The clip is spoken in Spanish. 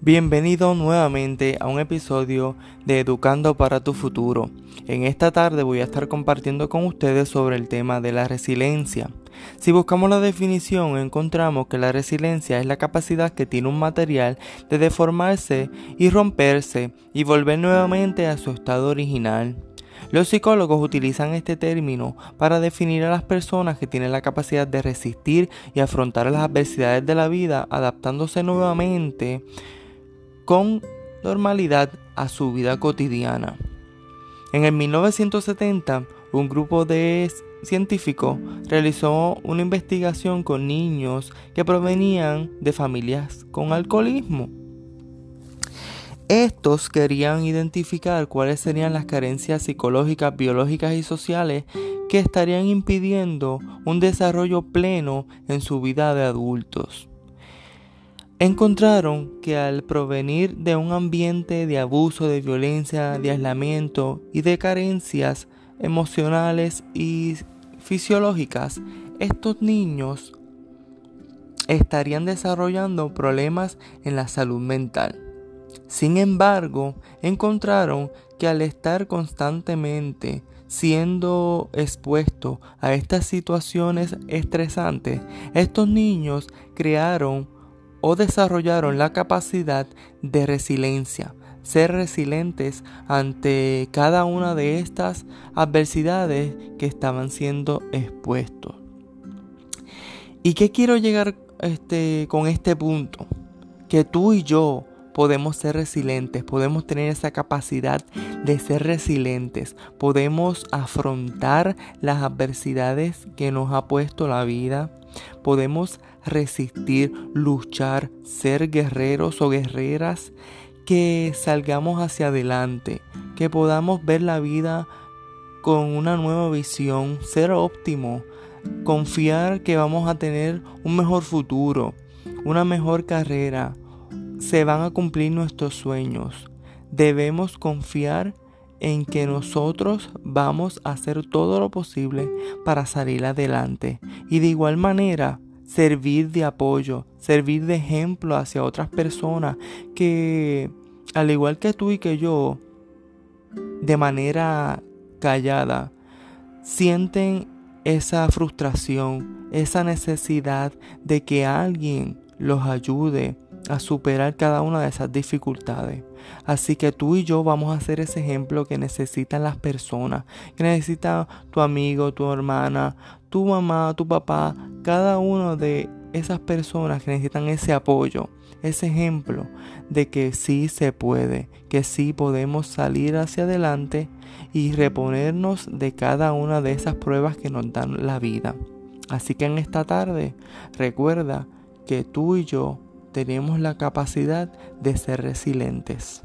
Bienvenido nuevamente a un episodio de Educando para tu futuro. En esta tarde voy a estar compartiendo con ustedes sobre el tema de la resiliencia. Si buscamos la definición encontramos que la resiliencia es la capacidad que tiene un material de deformarse y romperse y volver nuevamente a su estado original. Los psicólogos utilizan este término para definir a las personas que tienen la capacidad de resistir y afrontar las adversidades de la vida adaptándose nuevamente con normalidad a su vida cotidiana. En el 1970, un grupo de científicos realizó una investigación con niños que provenían de familias con alcoholismo. Estos querían identificar cuáles serían las carencias psicológicas, biológicas y sociales que estarían impidiendo un desarrollo pleno en su vida de adultos encontraron que al provenir de un ambiente de abuso, de violencia, de aislamiento y de carencias emocionales y fisiológicas, estos niños estarían desarrollando problemas en la salud mental. Sin embargo, encontraron que al estar constantemente siendo expuestos a estas situaciones estresantes, estos niños crearon o desarrollaron la capacidad de resiliencia, ser resilientes ante cada una de estas adversidades que estaban siendo expuestos. ¿Y qué quiero llegar este, con este punto? Que tú y yo podemos ser resilientes, podemos tener esa capacidad de ser resilientes, podemos afrontar las adversidades que nos ha puesto la vida, podemos resistir, luchar, ser guerreros o guerreras, que salgamos hacia adelante, que podamos ver la vida con una nueva visión, ser óptimo, confiar que vamos a tener un mejor futuro, una mejor carrera, se van a cumplir nuestros sueños. Debemos confiar en que nosotros vamos a hacer todo lo posible para salir adelante. Y de igual manera, servir de apoyo, servir de ejemplo hacia otras personas que, al igual que tú y que yo, de manera callada, sienten esa frustración, esa necesidad de que alguien los ayude a superar cada una de esas dificultades. Así que tú y yo vamos a ser ese ejemplo que necesitan las personas, que necesita tu amigo, tu hermana, tu mamá, tu papá, cada una de esas personas que necesitan ese apoyo, ese ejemplo de que sí se puede, que sí podemos salir hacia adelante y reponernos de cada una de esas pruebas que nos dan la vida. Así que en esta tarde recuerda que tú y yo tenemos la capacidad de ser resilientes.